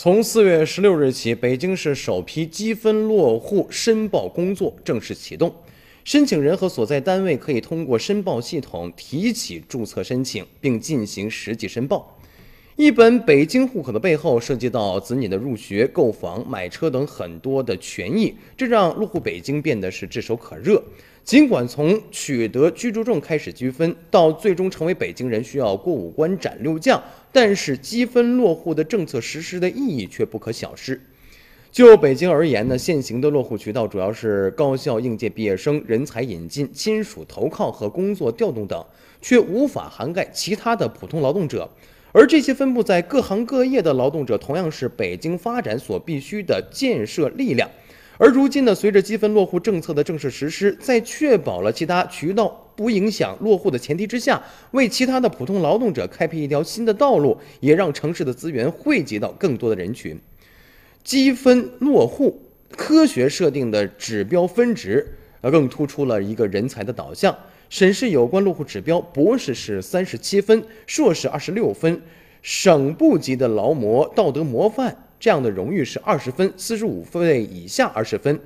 从四月十六日起，北京市首批积分落户申报工作正式启动。申请人和所在单位可以通过申报系统提起注册申请，并进行实际申报。一本北京户口的背后，涉及到子女的入学、购房、买车等很多的权益，这让落户北京变得是炙手可热。尽管从取得居住证开始积分，到最终成为北京人需要过五关斩六将，但是积分落户的政策实施的意义却不可小视。就北京而言呢，现行的落户渠道主要是高校应届毕业生、人才引进、亲属投靠和工作调动等，却无法涵盖其他的普通劳动者。而这些分布在各行各业的劳动者，同样是北京发展所必须的建设力量。而如今呢，随着积分落户政策的正式实施，在确保了其他渠道不影响落户的前提之下，为其他的普通劳动者开辟一条新的道路，也让城市的资源汇集到更多的人群。积分落户科学设定的指标分值，呃，更突出了一个人才的导向。审视有关落户指标，博士是三十七分，硕士二十六分，省部级的劳模、道德模范。这样的荣誉是二十分，四十五岁以下二十分，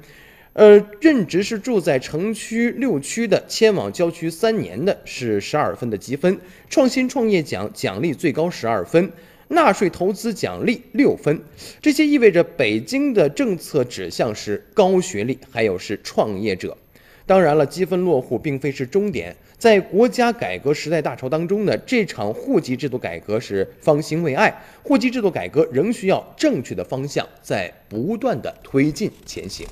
呃，任职是住在城区六区的，迁往郊区三年的是十二分的积分，创新创业奖奖励最高十二分，纳税投资奖励六分，这些意味着北京的政策指向是高学历，还有是创业者。当然了，积分落户并非是终点，在国家改革时代大潮当中呢，这场户籍制度改革是方兴未艾，户籍制度改革仍需要正确的方向在不断的推进前行。